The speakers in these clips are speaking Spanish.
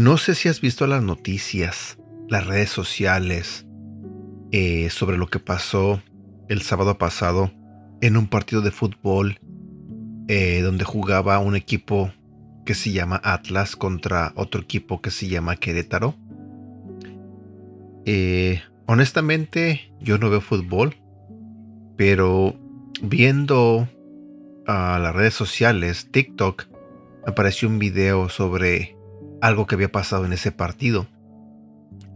No sé si has visto las noticias, las redes sociales, eh, sobre lo que pasó el sábado pasado en un partido de fútbol eh, donde jugaba un equipo que se llama Atlas contra otro equipo que se llama Querétaro. Eh, honestamente, yo no veo fútbol, pero viendo a las redes sociales, TikTok, apareció un video sobre algo que había pasado en ese partido.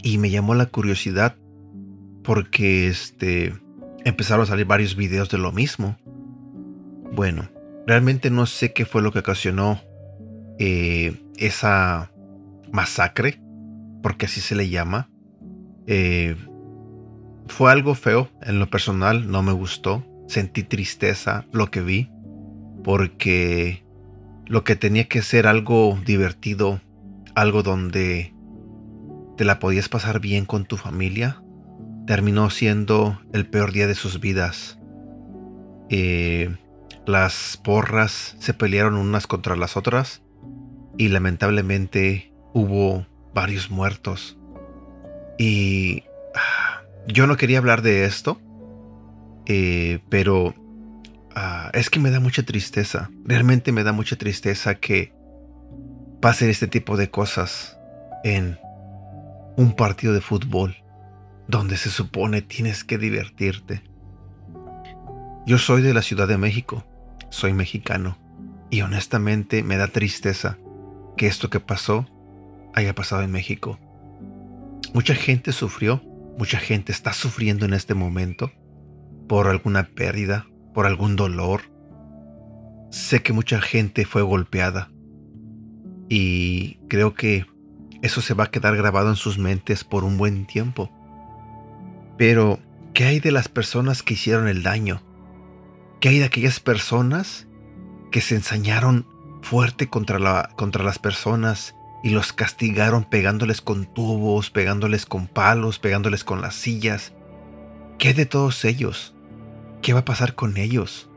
Y me llamó la curiosidad porque este empezaron a salir varios videos de lo mismo. Bueno, realmente no sé qué fue lo que ocasionó eh, esa masacre, porque así se le llama. Eh, fue algo feo en lo personal, no me gustó. Sentí tristeza lo que vi, porque lo que tenía que ser algo divertido algo donde te la podías pasar bien con tu familia, terminó siendo el peor día de sus vidas. Eh, las porras se pelearon unas contra las otras y lamentablemente hubo varios muertos. Y ah, yo no quería hablar de esto, eh, pero ah, es que me da mucha tristeza. Realmente me da mucha tristeza que pasen este tipo de cosas en un partido de fútbol donde se supone tienes que divertirte. Yo soy de la Ciudad de México, soy mexicano y honestamente me da tristeza que esto que pasó haya pasado en México. Mucha gente sufrió, mucha gente está sufriendo en este momento por alguna pérdida, por algún dolor. Sé que mucha gente fue golpeada, y creo que eso se va a quedar grabado en sus mentes por un buen tiempo. Pero, ¿qué hay de las personas que hicieron el daño? ¿Qué hay de aquellas personas que se ensañaron fuerte contra, la, contra las personas y los castigaron pegándoles con tubos, pegándoles con palos, pegándoles con las sillas? ¿Qué de todos ellos? ¿Qué va a pasar con ellos?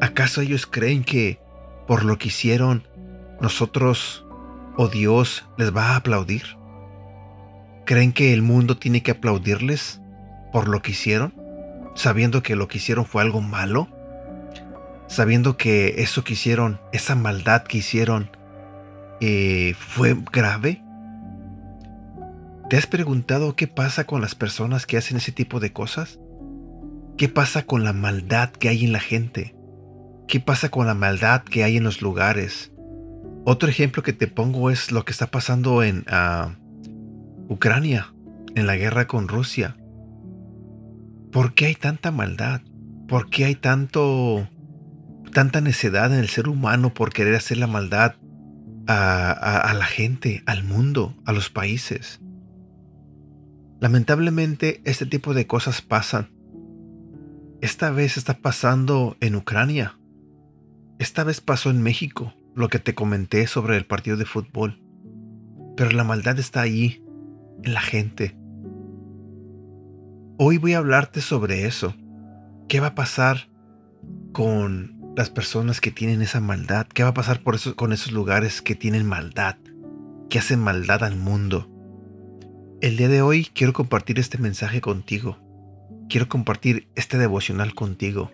¿Acaso ellos creen que por lo que hicieron nosotros o Dios les va a aplaudir? ¿Creen que el mundo tiene que aplaudirles por lo que hicieron? Sabiendo que lo que hicieron fue algo malo? Sabiendo que eso que hicieron, esa maldad que hicieron, eh, fue grave? ¿Te has preguntado qué pasa con las personas que hacen ese tipo de cosas? ¿Qué pasa con la maldad que hay en la gente? ¿Qué pasa con la maldad que hay en los lugares? Otro ejemplo que te pongo es lo que está pasando en ah, Ucrania, en la guerra con Rusia. ¿Por qué hay tanta maldad? ¿Por qué hay tanto, tanta necedad en el ser humano por querer hacer la maldad a la gente, al mundo, a los países? Lamentablemente este tipo de cosas pasan. Esta vez está pasando en Ucrania. Esta vez pasó en México lo que te comenté sobre el partido de fútbol. Pero la maldad está ahí, en la gente. Hoy voy a hablarte sobre eso. ¿Qué va a pasar con las personas que tienen esa maldad? ¿Qué va a pasar por eso, con esos lugares que tienen maldad? Que hacen maldad al mundo. El día de hoy quiero compartir este mensaje contigo. Quiero compartir este devocional contigo.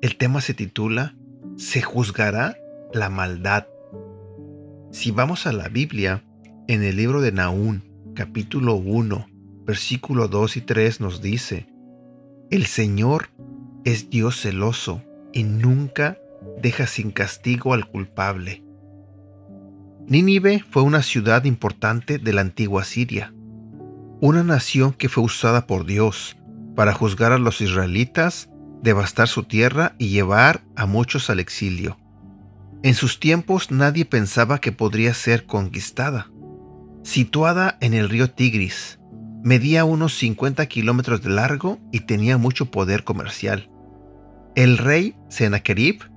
El tema se titula ¿Se juzgará la maldad. Si vamos a la Biblia, en el libro de Naún, capítulo 1, versículo 2 y 3 nos dice, El Señor es Dios celoso y nunca deja sin castigo al culpable. Nínive fue una ciudad importante de la antigua Siria, una nación que fue usada por Dios para juzgar a los israelitas, devastar su tierra y llevar a muchos al exilio. En sus tiempos nadie pensaba que podría ser conquistada. Situada en el río Tigris, medía unos 50 kilómetros de largo y tenía mucho poder comercial. El rey Sennacherib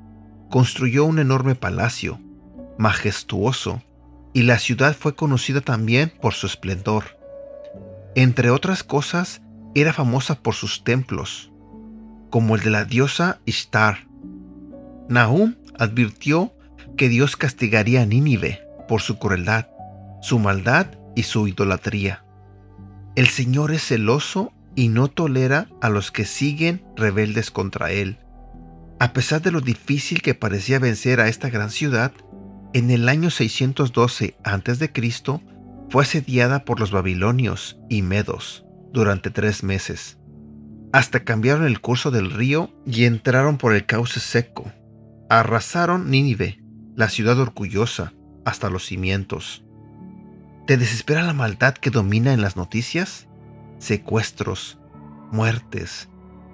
construyó un enorme palacio, majestuoso, y la ciudad fue conocida también por su esplendor. Entre otras cosas, era famosa por sus templos, como el de la diosa Ishtar. Nahum advirtió que Dios castigaría a Nínive por su crueldad, su maldad y su idolatría. El Señor es celoso y no tolera a los que siguen rebeldes contra Él. A pesar de lo difícil que parecía vencer a esta gran ciudad, en el año 612 a.C. fue asediada por los babilonios y medos durante tres meses, hasta cambiaron el curso del río y entraron por el cauce seco. Arrasaron Nínive, la ciudad orgullosa, hasta los cimientos. ¿Te desespera la maldad que domina en las noticias? Secuestros, muertes,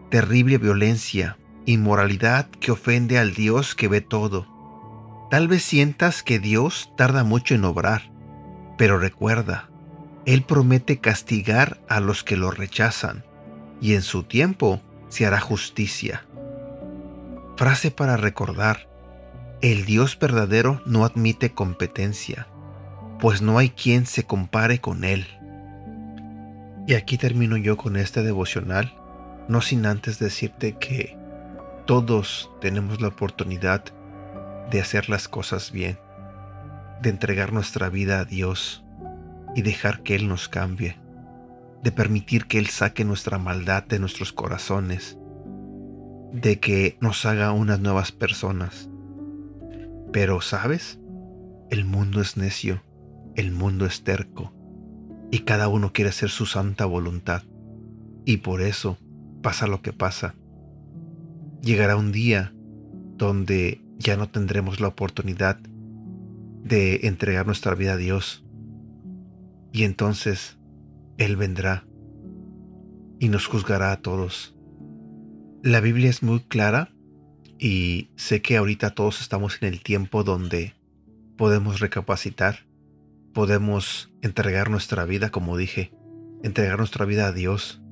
terrible violencia, inmoralidad que ofende al Dios que ve todo. Tal vez sientas que Dios tarda mucho en obrar, pero recuerda, Él promete castigar a los que lo rechazan, y en su tiempo se hará justicia. Frase para recordar, el Dios verdadero no admite competencia pues no hay quien se compare con Él. Y aquí termino yo con este devocional, no sin antes decirte que todos tenemos la oportunidad de hacer las cosas bien, de entregar nuestra vida a Dios y dejar que Él nos cambie, de permitir que Él saque nuestra maldad de nuestros corazones, de que nos haga unas nuevas personas. Pero, ¿sabes? El mundo es necio el mundo es terco y cada uno quiere hacer su santa voluntad. Y por eso pasa lo que pasa. Llegará un día donde ya no tendremos la oportunidad de entregar nuestra vida a Dios. Y entonces Él vendrá y nos juzgará a todos. La Biblia es muy clara y sé que ahorita todos estamos en el tiempo donde podemos recapacitar podemos entregar nuestra vida, como dije, entregar nuestra vida a Dios.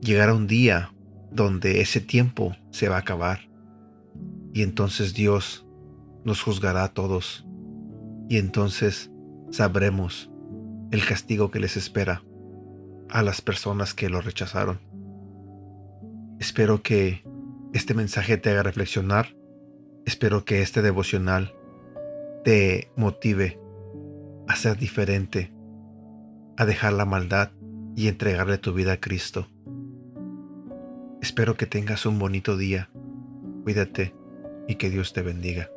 Llegará un día donde ese tiempo se va a acabar y entonces Dios nos juzgará a todos y entonces sabremos el castigo que les espera a las personas que lo rechazaron. Espero que este mensaje te haga reflexionar. Espero que este devocional te motive a ser diferente, a dejar la maldad y entregarle tu vida a Cristo. Espero que tengas un bonito día. Cuídate y que Dios te bendiga.